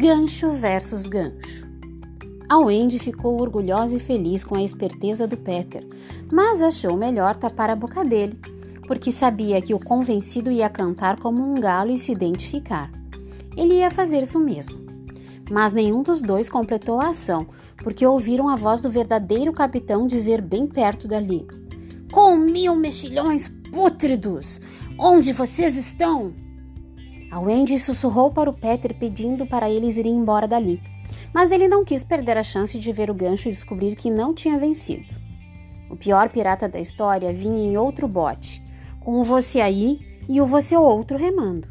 Gancho versus gancho. A Wendy ficou orgulhosa e feliz com a esperteza do Peter, mas achou melhor tapar a boca dele, porque sabia que o convencido ia cantar como um galo e se identificar. Ele ia fazer isso mesmo. Mas nenhum dos dois completou a ação, porque ouviram a voz do verdadeiro capitão dizer bem perto dali: Com mil mexilhões pútridos! Onde vocês estão? A Wendy sussurrou para o Peter pedindo para eles irem embora dali, mas ele não quis perder a chance de ver o gancho e descobrir que não tinha vencido. O pior pirata da história vinha em outro bote, com o você aí e o você outro remando.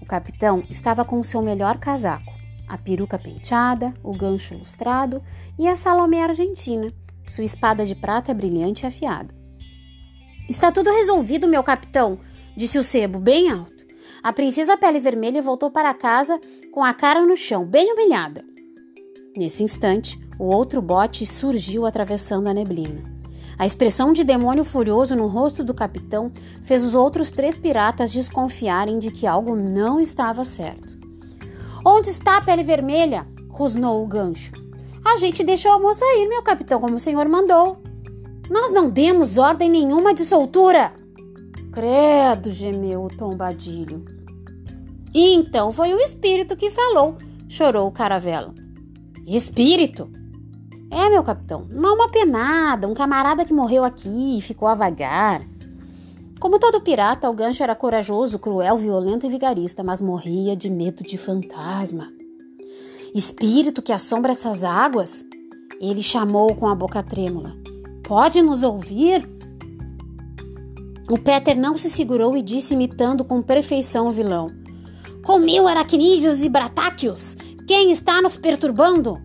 O capitão estava com seu melhor casaco, a peruca penteada, o gancho lustrado e a Salomé argentina, sua espada de prata brilhante e afiada. Está tudo resolvido, meu capitão, disse o sebo bem alto. A princesa Pele Vermelha voltou para casa com a cara no chão, bem humilhada. Nesse instante, o outro bote surgiu atravessando a neblina. A expressão de demônio furioso no rosto do capitão fez os outros três piratas desconfiarem de que algo não estava certo. Onde está a pele vermelha? rosnou o gancho. A gente deixou a moça ir, meu capitão, como o senhor mandou. Nós não demos ordem nenhuma de soltura. Credo, gemeu o tombadilho. E então foi o espírito que falou, chorou o caravelo. Espírito? É, meu capitão, uma penada, um camarada que morreu aqui e ficou a vagar. Como todo pirata, o gancho era corajoso, cruel, violento e vigarista, mas morria de medo de fantasma. Espírito que assombra essas águas? Ele chamou com a boca trêmula. Pode nos ouvir? O Peter não se segurou e disse, imitando com perfeição o vilão: Com mil aracnídeos e bratáquios, quem está nos perturbando?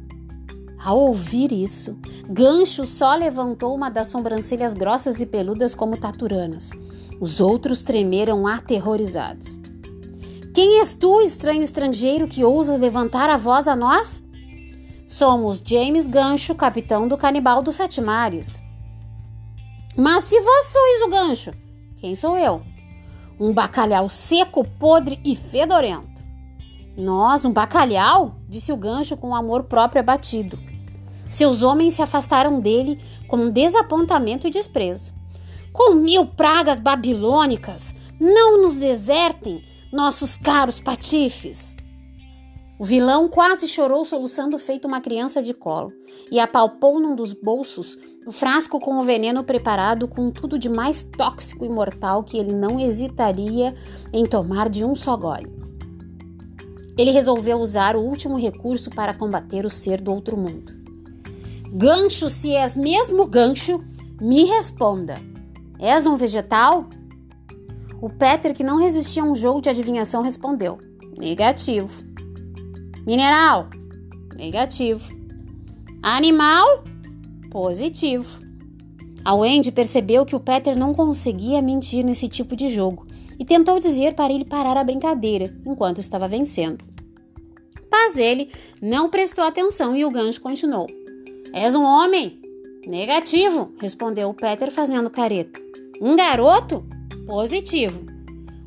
Ao ouvir isso, Gancho só levantou uma das sobrancelhas grossas e peludas como taturanas. Os outros tremeram aterrorizados. Quem és tu, estranho estrangeiro, que ousas levantar a voz a nós? Somos James Gancho, capitão do Canibal dos Sete Mares. Mas se vós sois o gancho, quem sou eu? Um bacalhau seco, podre e fedorento. Nós, um bacalhau? disse o gancho com amor próprio abatido. Seus homens se afastaram dele com desapontamento e desprezo com mil pragas babilônicas, não nos desertem, nossos caros patifes. O vilão quase chorou, soluçando feito uma criança de colo, e apalpou num dos bolsos o frasco com o veneno preparado com tudo de mais tóxico e mortal que ele não hesitaria em tomar de um só gole. Ele resolveu usar o último recurso para combater o ser do outro mundo. Gancho, se és mesmo gancho, me responda. És um vegetal? O Peter, que não resistia a um jogo de adivinhação, respondeu: Negativo. Mineral? Negativo. Animal? Positivo. A Wendy percebeu que o Peter não conseguia mentir nesse tipo de jogo e tentou dizer para ele parar a brincadeira enquanto estava vencendo. Mas ele não prestou atenção e o gancho continuou: És um homem? Negativo, respondeu o Peter fazendo careta. Um garoto? Positivo.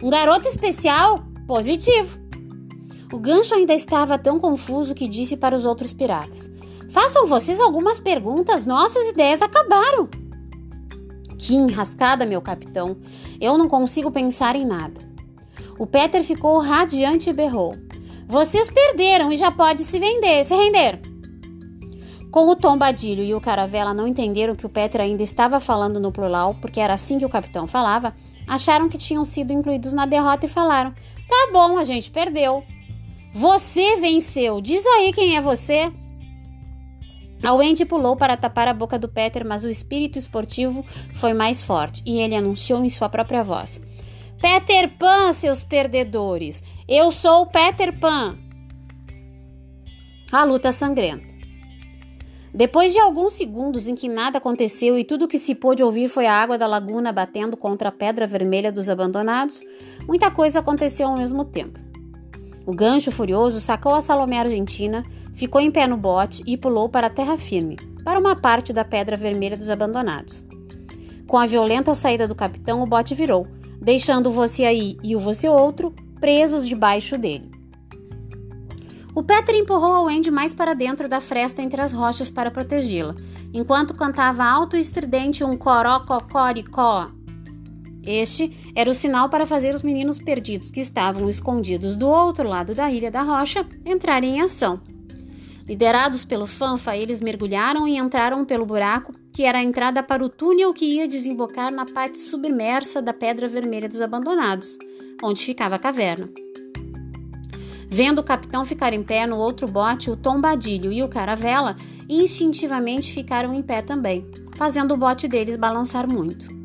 Um garoto especial? Positivo. O gancho ainda estava tão confuso que disse para os outros piratas: Façam vocês algumas perguntas, nossas ideias acabaram. Que enrascada, meu capitão. Eu não consigo pensar em nada. O Peter ficou radiante e berrou: Vocês perderam e já pode se vender, se render. Com o tombadilho e o caravela não entenderam que o Peter ainda estava falando no plural, porque era assim que o capitão falava, acharam que tinham sido incluídos na derrota e falaram: Tá bom, a gente perdeu. Você venceu, diz aí quem é você. A Wendy pulou para tapar a boca do Peter, mas o espírito esportivo foi mais forte e ele anunciou em sua própria voz: Peter Pan, seus perdedores! Eu sou o Peter Pan! A luta sangrenta. Depois de alguns segundos em que nada aconteceu e tudo o que se pôde ouvir foi a água da laguna batendo contra a pedra vermelha dos abandonados, muita coisa aconteceu ao mesmo tempo. O gancho furioso sacou a Salomé Argentina, ficou em pé no bote e pulou para a terra firme, para uma parte da pedra vermelha dos abandonados. Com a violenta saída do capitão, o bote virou, deixando o você aí e o você outro presos debaixo dele. O Peter empurrou a Wendy mais para dentro da fresta entre as rochas para protegê-la, enquanto cantava alto e estridente um coró-cocoricó. Este era o sinal para fazer os meninos perdidos que estavam escondidos do outro lado da ilha da rocha entrarem em ação. Liderados pelo Fanfa, eles mergulharam e entraram pelo buraco que era a entrada para o túnel que ia desembocar na parte submersa da Pedra Vermelha dos Abandonados, onde ficava a caverna. Vendo o capitão ficar em pé no outro bote, o Tombadilho e o Caravela instintivamente ficaram em pé também, fazendo o bote deles balançar muito.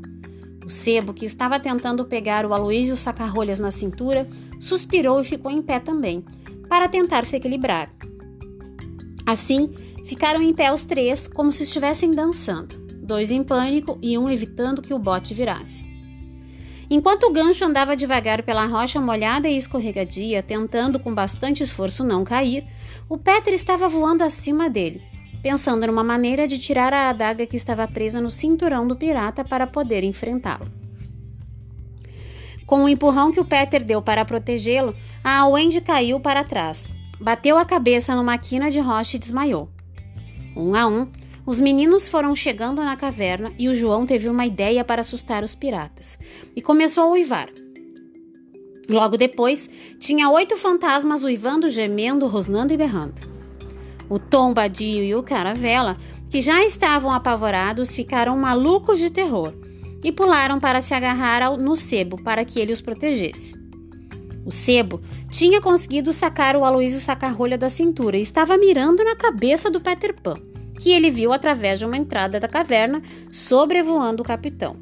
O sebo, que estava tentando pegar o Aloísio Sacarrolhas na cintura, suspirou e ficou em pé também, para tentar se equilibrar. Assim, ficaram em pé os três, como se estivessem dançando, dois em pânico e um evitando que o bote virasse. Enquanto o gancho andava devagar pela rocha molhada e escorregadia, tentando com bastante esforço não cair, o Peter estava voando acima dele, pensando numa maneira de tirar a adaga que estava presa no cinturão do pirata para poder enfrentá-lo. Com o empurrão que o Peter deu para protegê-lo, a Wendy caiu para trás, bateu a cabeça numa quina de rocha e desmaiou. Um a um, os meninos foram chegando na caverna e o João teve uma ideia para assustar os piratas e começou a uivar. Logo depois, tinha oito fantasmas uivando, gemendo, rosnando e berrando. O Tom Badio e o Caravela, que já estavam apavorados, ficaram malucos de terror e pularam para se agarrar ao, no sebo para que ele os protegesse. O sebo tinha conseguido sacar o Aloísio Sacarrolha da cintura e estava mirando na cabeça do Peter Pan, que ele viu através de uma entrada da caverna, sobrevoando o capitão.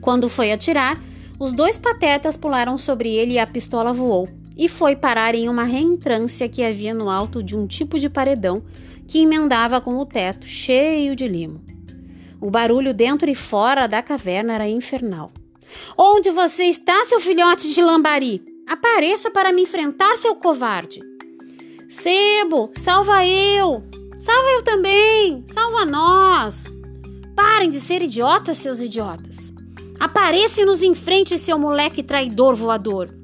Quando foi atirar, os dois patetas pularam sobre ele e a pistola voou, e foi parar em uma reentrância que havia no alto de um tipo de paredão que emendava com o teto, cheio de limo. O barulho dentro e fora da caverna era infernal. Onde você está, seu filhote de lambari? Apareça para me enfrentar, seu covarde! Sebo, salva eu! Salva eu também! Salva nós! Parem de ser idiotas, seus idiotas! Apareça e nos enfrente, seu moleque traidor voador!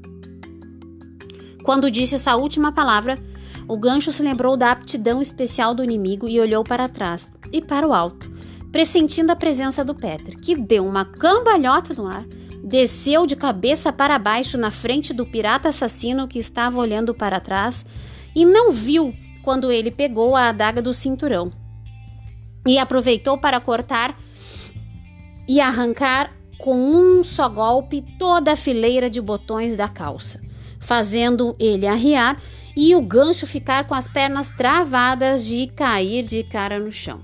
Quando disse essa última palavra, o gancho se lembrou da aptidão especial do inimigo e olhou para trás e para o alto, pressentindo a presença do Peter, que deu uma cambalhota no ar, desceu de cabeça para baixo na frente do pirata assassino que estava olhando para trás e não viu quando ele pegou a adaga do cinturão. E aproveitou para cortar e arrancar com um só golpe toda a fileira de botões da calça fazendo ele arriar e o gancho ficar com as pernas travadas de cair de cara no chão.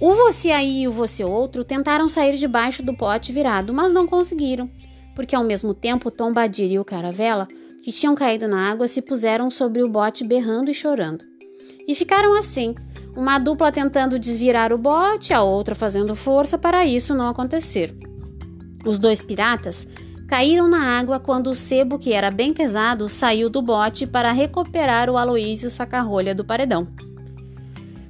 O você aí e o você outro tentaram sair debaixo do pote virado, mas não conseguiram, porque ao mesmo tempo Tom Badir e o Caravela, que tinham caído na água, se puseram sobre o bote berrando e chorando. E ficaram assim, uma dupla tentando desvirar o bote, a outra fazendo força para isso não acontecer. Os dois piratas caíram na água quando o sebo, que era bem pesado, saiu do bote para recuperar o Aloísio sacarrolha do paredão.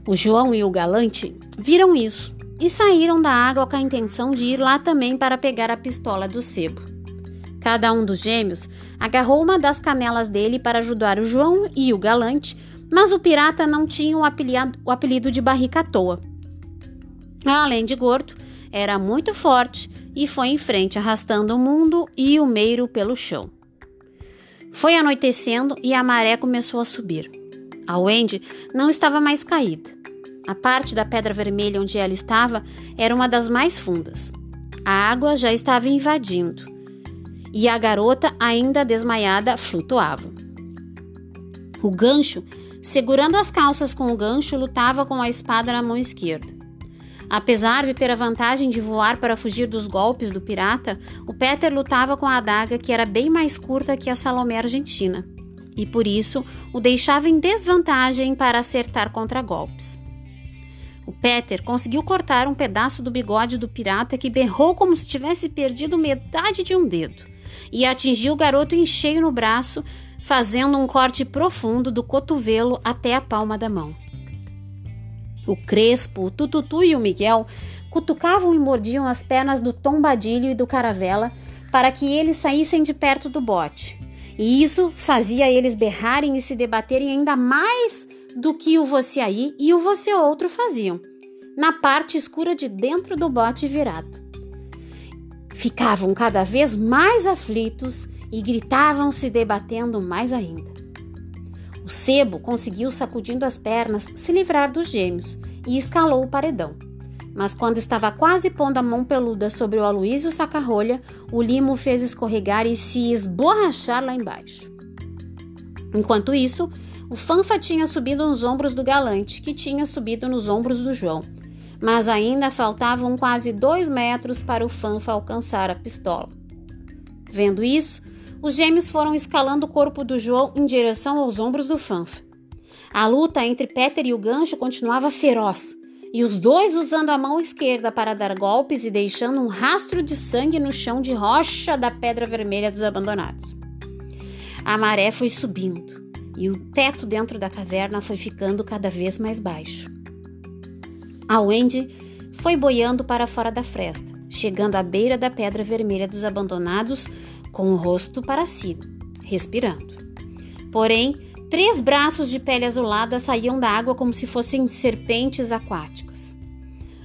O João e o Galante viram isso e saíram da água com a intenção de ir lá também para pegar a pistola do sebo. Cada um dos gêmeos agarrou uma das canelas dele para ajudar o João e o Galante, mas o pirata não tinha o apelido, o apelido de barrica à toa. Além de gordo, era muito forte e foi em frente, arrastando o mundo e o meiro pelo chão. Foi anoitecendo e a maré começou a subir. A Wendy não estava mais caída. A parte da pedra vermelha onde ela estava era uma das mais fundas. A água já estava invadindo e a garota, ainda desmaiada, flutuava. O gancho, segurando as calças com o gancho, lutava com a espada na mão esquerda. Apesar de ter a vantagem de voar para fugir dos golpes do pirata, o Peter lutava com a adaga que era bem mais curta que a Salomé argentina, e por isso o deixava em desvantagem para acertar contra golpes. O Peter conseguiu cortar um pedaço do bigode do pirata que berrou como se tivesse perdido metade de um dedo e atingiu o garoto em cheio no braço, fazendo um corte profundo do cotovelo até a palma da mão. O Crespo, o Tututu e o Miguel cutucavam e mordiam as pernas do Tombadilho e do Caravela para que eles saíssem de perto do bote. E isso fazia eles berrarem e se debaterem ainda mais do que o você aí e o você outro faziam, na parte escura de dentro do bote virado. Ficavam cada vez mais aflitos e gritavam se debatendo mais ainda. O sebo conseguiu, sacudindo as pernas, se livrar dos gêmeos e escalou o paredão. Mas quando estava quase pondo a mão peluda sobre o Aloísio Sacarrolha, o limo fez escorregar e se esborrachar lá embaixo. Enquanto isso, o Fanfa tinha subido nos ombros do galante, que tinha subido nos ombros do João. Mas ainda faltavam quase dois metros para o Fanfa alcançar a pistola. Vendo isso, os gêmeos foram escalando o corpo do João em direção aos ombros do Fanfa. A luta entre Peter e o gancho continuava feroz, e os dois usando a mão esquerda para dar golpes e deixando um rastro de sangue no chão de rocha da Pedra Vermelha dos Abandonados. A maré foi subindo e o teto dentro da caverna foi ficando cada vez mais baixo. A Wendy foi boiando para fora da fresta, chegando à beira da Pedra Vermelha dos Abandonados com o rosto para cima, respirando. Porém, Três braços de pele azulada saíam da água como se fossem serpentes aquáticas.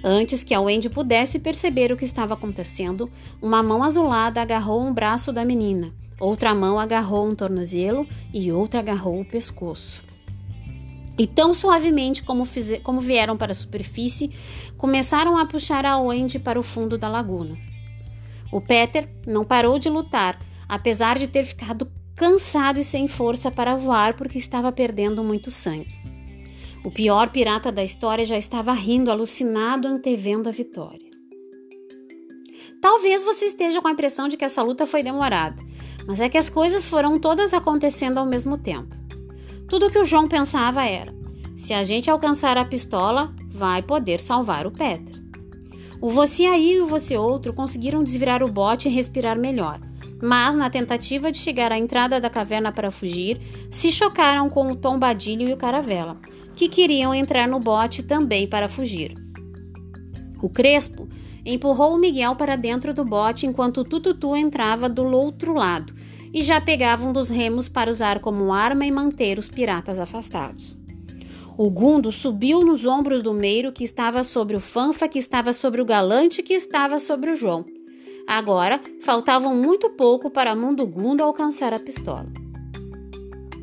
Antes que a Wendy pudesse perceber o que estava acontecendo, uma mão azulada agarrou um braço da menina, outra mão agarrou um tornozelo e outra agarrou o pescoço. E tão suavemente como, fizer, como vieram para a superfície, começaram a puxar a Wendy para o fundo da laguna. O Peter não parou de lutar, apesar de ter ficado cansado e sem força para voar porque estava perdendo muito sangue. O pior pirata da história já estava rindo, alucinado, antevendo a vitória. Talvez você esteja com a impressão de que essa luta foi demorada, mas é que as coisas foram todas acontecendo ao mesmo tempo. Tudo o que o João pensava era: se a gente alcançar a pistola, vai poder salvar o Petra. O você aí e o você outro conseguiram desvirar o bote e respirar melhor mas na tentativa de chegar à entrada da caverna para fugir, se chocaram com o Tombadilho e o Caravela, que queriam entrar no bote também para fugir. O Crespo empurrou o Miguel para dentro do bote enquanto o Tututu entrava do outro lado e já pegava um dos remos para usar como arma e manter os piratas afastados. O Gundo subiu nos ombros do Meiro, que estava sobre o Fanfa, que estava sobre o Galante, que estava sobre o João. Agora, faltavam muito pouco para a mão do Gundo alcançar a pistola.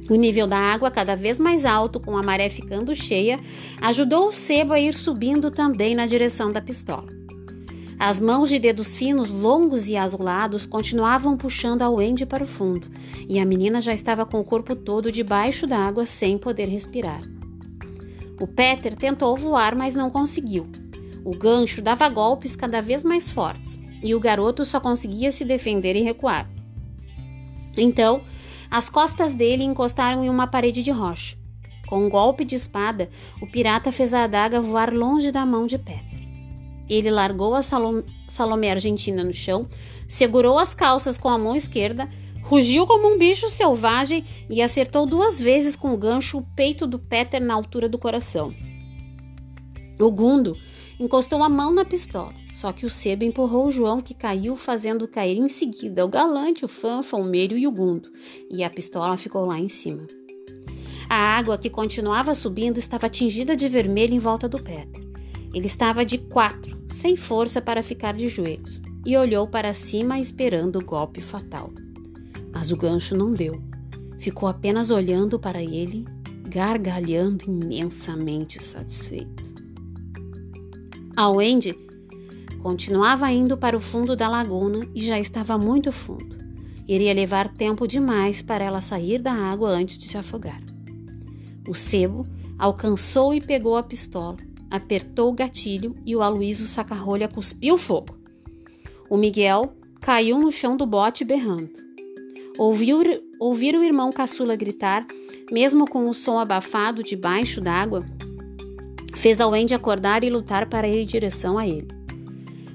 O nível da água, cada vez mais alto, com a maré ficando cheia, ajudou o sebo a ir subindo também na direção da pistola. As mãos de dedos finos, longos e azulados continuavam puxando a Wendy para o fundo, e a menina já estava com o corpo todo debaixo da água sem poder respirar. O Peter tentou voar, mas não conseguiu. O gancho dava golpes cada vez mais fortes e o garoto só conseguia se defender e recuar. Então, as costas dele encostaram em uma parede de rocha. Com um golpe de espada, o pirata fez a adaga voar longe da mão de Petra. Ele largou a Salom Salomé Argentina no chão, segurou as calças com a mão esquerda, rugiu como um bicho selvagem e acertou duas vezes com o gancho o peito do Peter na altura do coração. O Gundo encostou a mão na pistola. Só que o sebo empurrou o João, que caiu, fazendo cair em seguida o galante, o fanfa, o meio e o gundo, e a pistola ficou lá em cima. A água que continuava subindo estava tingida de vermelho em volta do Peter. Ele estava de quatro, sem força para ficar de joelhos, e olhou para cima esperando o golpe fatal. Mas o gancho não deu. Ficou apenas olhando para ele, gargalhando imensamente satisfeito. A Wendy Continuava indo para o fundo da laguna e já estava muito fundo. Iria levar tempo demais para ela sair da água antes de se afogar. O sebo alcançou e pegou a pistola, apertou o gatilho e o Aloísio Sacarrolha cuspiu fogo. O Miguel caiu no chão do bote berrando. Ouviu, ouvir o irmão caçula gritar, mesmo com o som abafado debaixo d'água, fez a Wendy acordar e lutar para ir em direção a ele.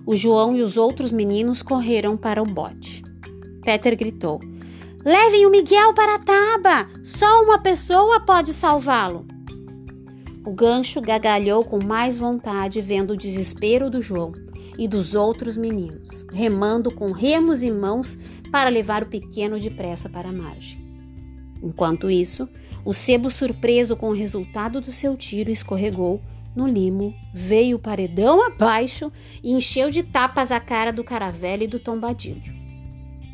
O João e os outros meninos correram para o bote. Peter gritou: Levem o Miguel para a taba! Só uma pessoa pode salvá-lo. O gancho gagalhou com mais vontade, vendo o desespero do João e dos outros meninos, remando com remos e mãos para levar o pequeno depressa para a margem. Enquanto isso, o sebo, surpreso com o resultado do seu tiro, escorregou no limo, veio o paredão abaixo e encheu de tapas a cara do caravela e do tombadilho.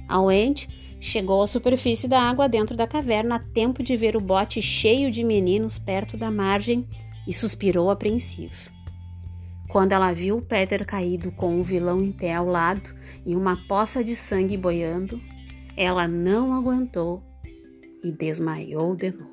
A Wendy chegou à superfície da água dentro da caverna a tempo de ver o bote cheio de meninos perto da margem e suspirou apreensivo. Quando ela viu Peter caído com o vilão em pé ao lado e uma poça de sangue boiando, ela não aguentou e desmaiou de novo.